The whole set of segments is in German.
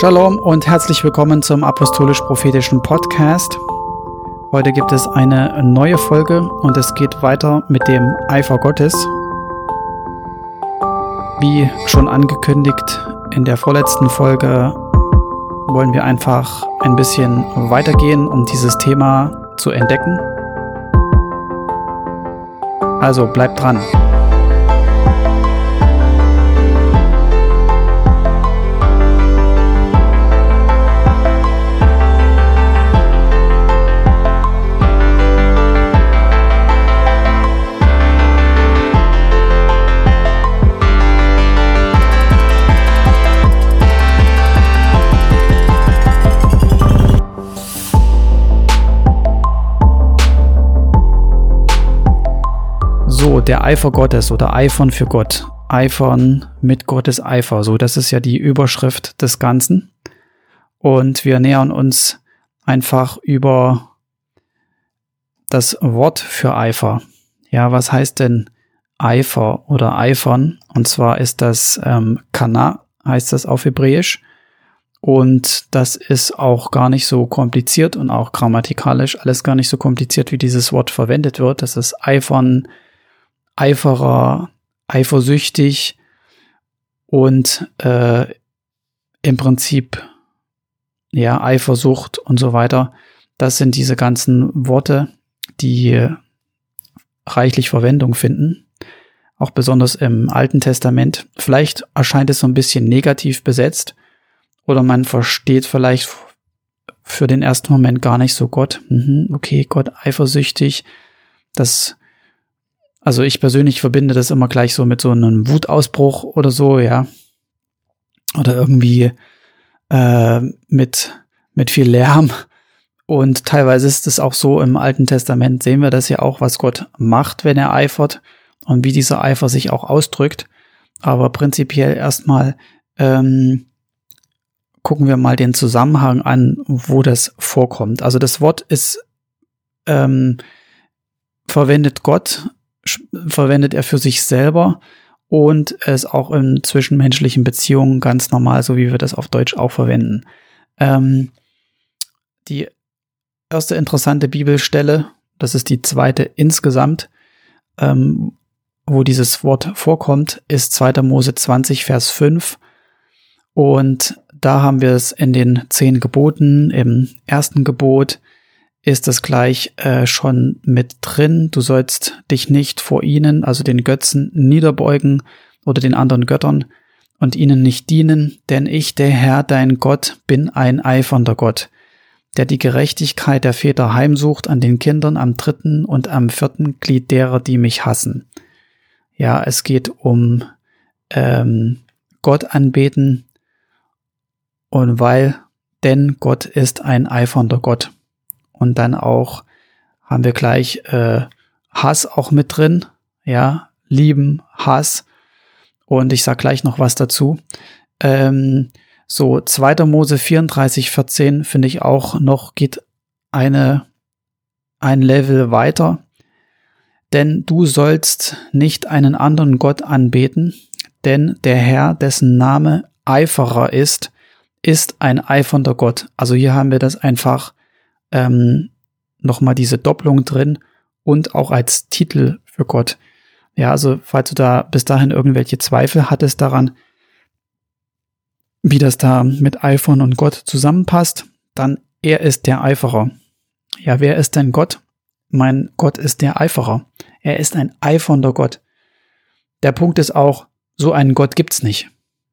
Shalom und herzlich willkommen zum Apostolisch-Prophetischen Podcast. Heute gibt es eine neue Folge und es geht weiter mit dem Eifer Gottes. Wie schon angekündigt in der vorletzten Folge wollen wir einfach ein bisschen weitergehen, um dieses Thema zu entdecken. Also bleibt dran. Der Eifer Gottes oder Eifern für Gott. Eifern mit Gottes Eifer. So, das ist ja die Überschrift des Ganzen. Und wir nähern uns einfach über das Wort für Eifer. Ja, was heißt denn Eifer oder Eifern? Und zwar ist das ähm, Kana, heißt das auf Hebräisch. Und das ist auch gar nicht so kompliziert und auch grammatikalisch alles gar nicht so kompliziert, wie dieses Wort verwendet wird. Das ist Eifern, Eiferer, eifersüchtig und äh, im Prinzip ja Eifersucht und so weiter. Das sind diese ganzen Worte, die reichlich Verwendung finden, auch besonders im Alten Testament. Vielleicht erscheint es so ein bisschen negativ besetzt oder man versteht vielleicht für den ersten Moment gar nicht so Gott. Mhm, okay, Gott eifersüchtig. Das also ich persönlich verbinde das immer gleich so mit so einem Wutausbruch oder so, ja. Oder irgendwie äh, mit, mit viel Lärm. Und teilweise ist es auch so, im Alten Testament sehen wir das ja auch, was Gott macht, wenn er eifert und wie dieser Eifer sich auch ausdrückt. Aber prinzipiell erstmal ähm, gucken wir mal den Zusammenhang an, wo das vorkommt. Also das Wort ist ähm, verwendet Gott verwendet er für sich selber und es auch in zwischenmenschlichen Beziehungen ganz normal, so wie wir das auf Deutsch auch verwenden. Ähm, die erste interessante Bibelstelle, das ist die zweite insgesamt, ähm, wo dieses Wort vorkommt, ist 2. Mose 20, Vers 5. Und da haben wir es in den zehn Geboten, im ersten Gebot, ist das gleich äh, schon mit drin. Du sollst dich nicht vor ihnen, also den Götzen, niederbeugen oder den anderen Göttern und ihnen nicht dienen, denn ich, der Herr, dein Gott, bin ein eifernder Gott, der die Gerechtigkeit der Väter heimsucht an den Kindern am dritten und am vierten Glied derer, die mich hassen. Ja, es geht um ähm, Gott anbeten und weil, denn Gott ist ein eifernder Gott. Und dann auch haben wir gleich äh, Hass auch mit drin. Ja, lieben, Hass. Und ich sag gleich noch was dazu. Ähm, so, 2. Mose 34, 14 finde ich auch noch, geht eine, ein Level weiter. Denn du sollst nicht einen anderen Gott anbeten, denn der Herr, dessen Name Eiferer ist, ist ein eifernder Gott. Also hier haben wir das einfach ähm, nochmal diese Doppelung drin und auch als Titel für Gott. Ja, also falls du da bis dahin irgendwelche Zweifel hattest daran, wie das da mit iPhone und Gott zusammenpasst, dann er ist der Eiferer. Ja, wer ist denn Gott? Mein Gott ist der Eiferer. Er ist ein eifernder Gott. Der Punkt ist auch, so einen Gott gibt's nicht.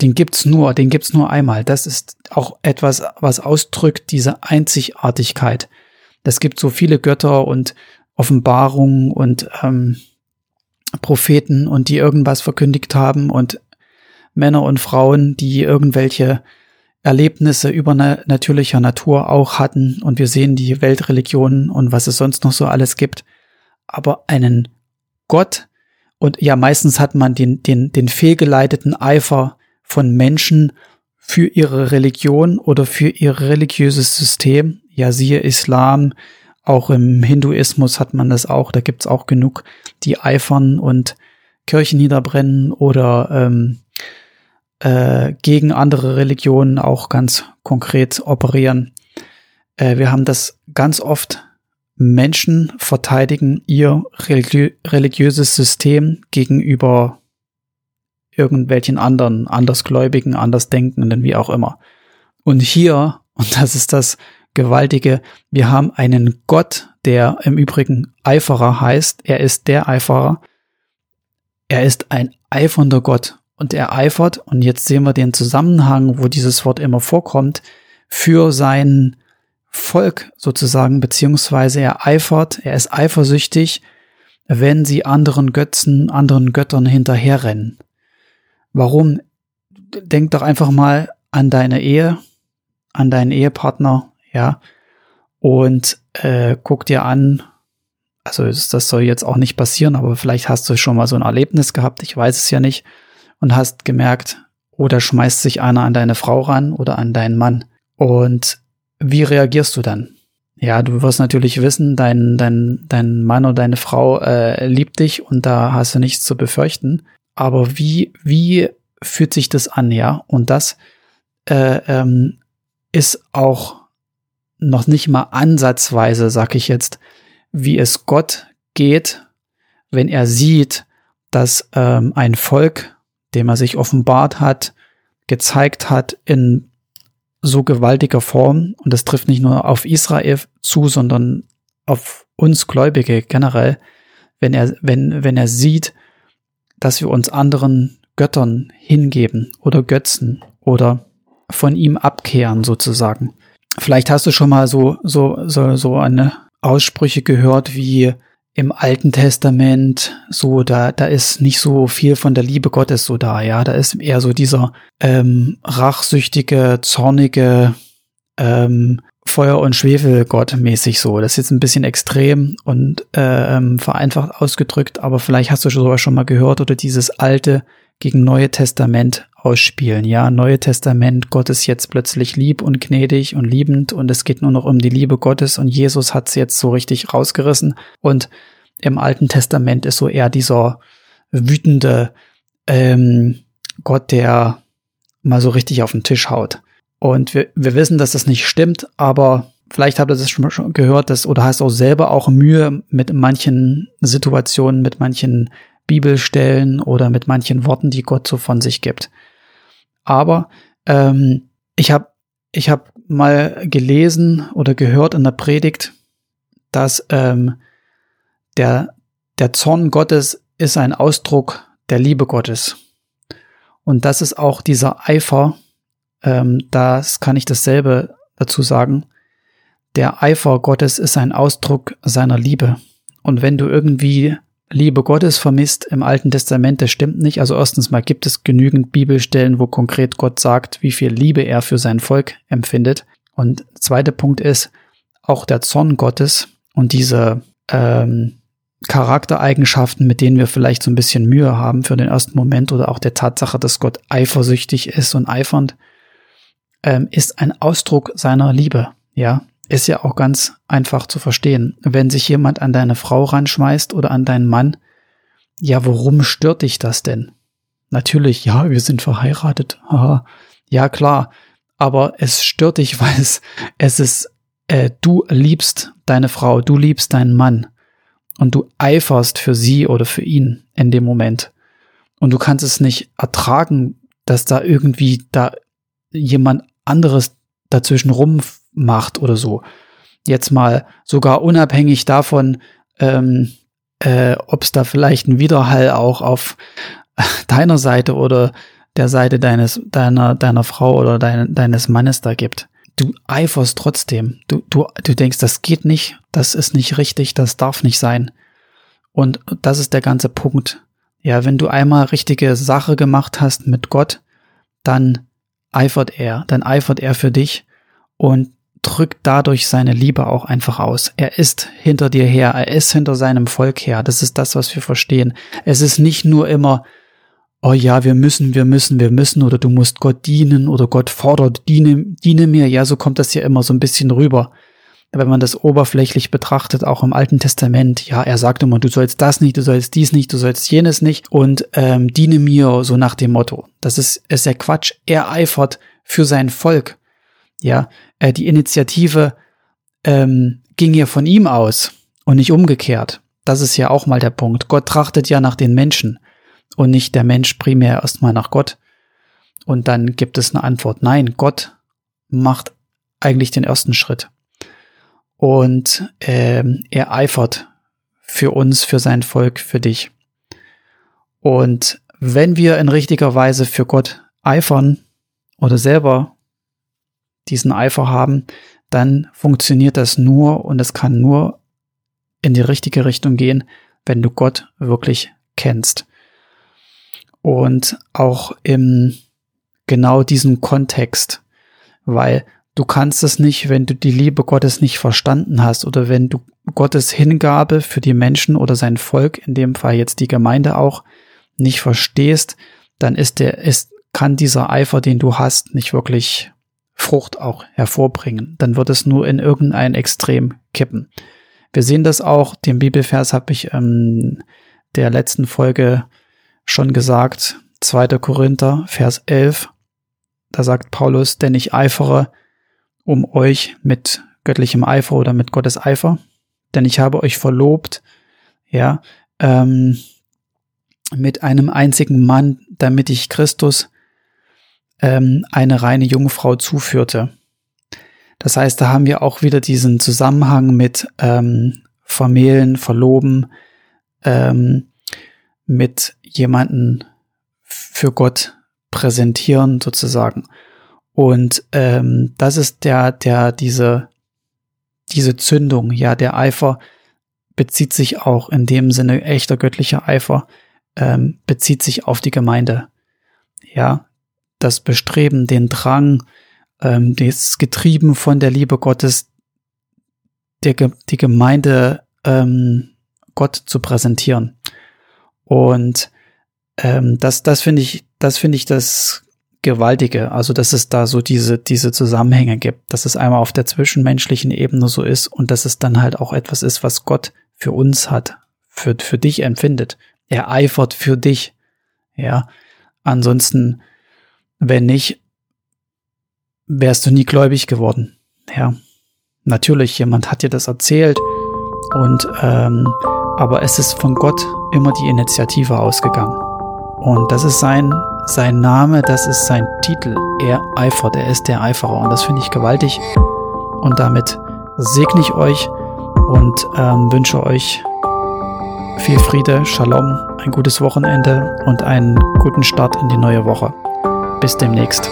Den gibt's nur, den gibt's nur einmal. Das ist auch etwas, was ausdrückt diese Einzigartigkeit. Es gibt so viele Götter und Offenbarungen und ähm, Propheten und die irgendwas verkündigt haben und Männer und Frauen, die irgendwelche Erlebnisse übernatürlicher Natur auch hatten und wir sehen die Weltreligionen und was es sonst noch so alles gibt. Aber einen Gott und ja, meistens hat man den, den, den fehlgeleiteten Eifer von Menschen für ihre Religion oder für ihr religiöses System. Ja, siehe Islam, auch im Hinduismus hat man das auch, da gibt's auch genug, die eifern und Kirchen niederbrennen oder ähm, äh, gegen andere Religionen auch ganz konkret operieren. Äh, wir haben das ganz oft Menschen verteidigen ihr religi religiöses System gegenüber irgendwelchen anderen, andersgläubigen, andersdenkenden, wie auch immer. Und hier, und das ist das Gewaltige, wir haben einen Gott, der im Übrigen Eiferer heißt. Er ist der Eiferer. Er ist ein eifernder Gott und er eifert, und jetzt sehen wir den Zusammenhang, wo dieses Wort immer vorkommt, für sein Volk sozusagen, beziehungsweise er eifert, er ist eifersüchtig, wenn sie anderen Götzen, anderen Göttern hinterherrennen. Warum? Denk doch einfach mal an deine Ehe, an deinen Ehepartner, ja, und äh, guck dir an, also das soll jetzt auch nicht passieren, aber vielleicht hast du schon mal so ein Erlebnis gehabt, ich weiß es ja nicht, und hast gemerkt, oder schmeißt sich einer an deine Frau ran oder an deinen Mann. Und wie reagierst du dann? Ja, du wirst natürlich wissen, dein, dein, dein Mann oder deine Frau äh, liebt dich und da hast du nichts zu befürchten. Aber wie, wie fühlt sich das an, ja? Und das äh, ähm, ist auch noch nicht mal ansatzweise, sag ich jetzt, wie es Gott geht, wenn er sieht, dass ähm, ein Volk, dem er sich offenbart hat, gezeigt hat in so gewaltiger Form, und das trifft nicht nur auf Israel zu, sondern auf uns Gläubige generell, wenn er, wenn, wenn er sieht, dass wir uns anderen Göttern hingeben oder Götzen oder von ihm abkehren sozusagen. Vielleicht hast du schon mal so, so, so, so eine Aussprüche gehört wie, im Alten Testament so, da, da ist nicht so viel von der Liebe Gottes so da, ja. Da ist eher so dieser ähm, rachsüchtige, zornige ähm, Feuer- und Schwefelgott mäßig so. Das ist jetzt ein bisschen extrem und ähm, vereinfacht ausgedrückt, aber vielleicht hast du sowas schon mal gehört oder dieses alte gegen Neue Testament ausspielen. Ja, Neue Testament, Gott ist jetzt plötzlich lieb und gnädig und liebend und es geht nur noch um die Liebe Gottes und Jesus hat es jetzt so richtig rausgerissen. Und im Alten Testament ist so eher dieser wütende ähm, Gott, der mal so richtig auf den Tisch haut. Und wir, wir wissen, dass das nicht stimmt, aber vielleicht habt ihr das schon gehört, dass, oder hast auch selber auch Mühe mit manchen Situationen, mit manchen Bibelstellen oder mit manchen Worten, die Gott so von sich gibt. Aber ähm, ich habe ich hab mal gelesen oder gehört in der Predigt, dass ähm, der, der Zorn Gottes ist ein Ausdruck der Liebe Gottes. Und das ist auch dieser Eifer, ähm, das kann ich dasselbe dazu sagen. Der Eifer Gottes ist ein Ausdruck seiner Liebe. Und wenn du irgendwie Liebe Gottes vermisst im Alten Testament, das stimmt nicht. Also erstens mal gibt es genügend Bibelstellen, wo konkret Gott sagt, wie viel Liebe er für sein Volk empfindet. Und zweiter Punkt ist auch der Zorn Gottes und diese ähm, Charaktereigenschaften, mit denen wir vielleicht so ein bisschen Mühe haben für den ersten Moment oder auch der Tatsache, dass Gott eifersüchtig ist und eifernd, ähm, ist ein Ausdruck seiner Liebe. Ja, ist ja auch ganz einfach zu verstehen. Wenn sich jemand an deine Frau ranschmeißt oder an deinen Mann, ja, warum stört dich das denn? Natürlich, ja, wir sind verheiratet. Aha. Ja, klar. Aber es stört dich, weil es, es ist, äh, du liebst deine Frau, du liebst deinen Mann und du eiferst für sie oder für ihn in dem Moment. Und du kannst es nicht ertragen, dass da irgendwie da jemand anderes dazwischen rum macht oder so. Jetzt mal sogar unabhängig davon, ähm, äh, ob es da vielleicht einen Widerhall auch auf deiner Seite oder der Seite deines, deiner, deiner Frau oder dein, deines Mannes da gibt. Du eiferst trotzdem. Du, du, du denkst, das geht nicht, das ist nicht richtig, das darf nicht sein. Und das ist der ganze Punkt. Ja, wenn du einmal richtige Sache gemacht hast mit Gott, dann eifert er, dann eifert er für dich und drückt dadurch seine Liebe auch einfach aus. Er ist hinter dir her, er ist hinter seinem Volk her. Das ist das, was wir verstehen. Es ist nicht nur immer, oh ja, wir müssen, wir müssen, wir müssen oder du musst Gott dienen oder Gott fordert, diene, diene mir. Ja, so kommt das ja immer so ein bisschen rüber. Wenn man das oberflächlich betrachtet, auch im Alten Testament, ja, er sagt immer, du sollst das nicht, du sollst dies nicht, du sollst jenes nicht und ähm, diene mir so nach dem Motto. Das ist, ist ja Quatsch. Er eifert für sein Volk. Ja, äh, die Initiative ähm, ging ja von ihm aus und nicht umgekehrt. Das ist ja auch mal der Punkt. Gott trachtet ja nach den Menschen und nicht der Mensch primär erstmal nach Gott. Und dann gibt es eine Antwort. Nein, Gott macht eigentlich den ersten Schritt. Und ähm, er eifert für uns, für sein Volk, für dich. Und wenn wir in richtiger Weise für Gott eifern oder selber diesen Eifer haben, dann funktioniert das nur und es kann nur in die richtige Richtung gehen, wenn du Gott wirklich kennst. Und auch im genau diesem Kontext, weil du kannst es nicht, wenn du die Liebe Gottes nicht verstanden hast oder wenn du Gottes Hingabe für die Menschen oder sein Volk, in dem Fall jetzt die Gemeinde auch, nicht verstehst, dann ist der, ist, kann dieser Eifer, den du hast, nicht wirklich Frucht auch hervorbringen. Dann wird es nur in irgendein Extrem kippen. Wir sehen das auch, den Bibelvers habe ich ähm, der letzten Folge schon gesagt, 2. Korinther, Vers 11. Da sagt Paulus, denn ich eifere um euch mit göttlichem Eifer oder mit Gottes Eifer, denn ich habe euch verlobt, ja, ähm, mit einem einzigen Mann, damit ich Christus ähm, eine reine Jungfrau zuführte. Das heißt, da haben wir auch wieder diesen Zusammenhang mit ähm, Vermählen, Verloben, ähm, mit jemanden für Gott präsentieren sozusagen. Und ähm, das ist der, der diese diese Zündung, ja, der Eifer bezieht sich auch in dem Sinne echter göttlicher Eifer ähm, bezieht sich auf die Gemeinde. Ja, das Bestreben, den Drang, ähm, das getrieben von der Liebe Gottes, der, die Gemeinde ähm, Gott zu präsentieren. Und ähm, das, das finde ich, das finde ich das Gewaltige. Also, dass es da so diese, diese Zusammenhänge gibt, dass es einmal auf der zwischenmenschlichen Ebene so ist und dass es dann halt auch etwas ist, was Gott für uns hat, für, für dich empfindet. Er eifert für dich. Ja. Ansonsten wenn nicht, wärst du nie gläubig geworden. Ja, natürlich, jemand hat dir das erzählt und ähm, aber es ist von Gott immer die Initiative ausgegangen. Und das ist sein, sein Name, das ist sein Titel. Er eifert, er ist der Eiferer und das finde ich gewaltig. Und damit segne ich euch und ähm, wünsche euch viel Friede, Shalom, ein gutes Wochenende und einen guten Start in die neue Woche. Bis demnächst.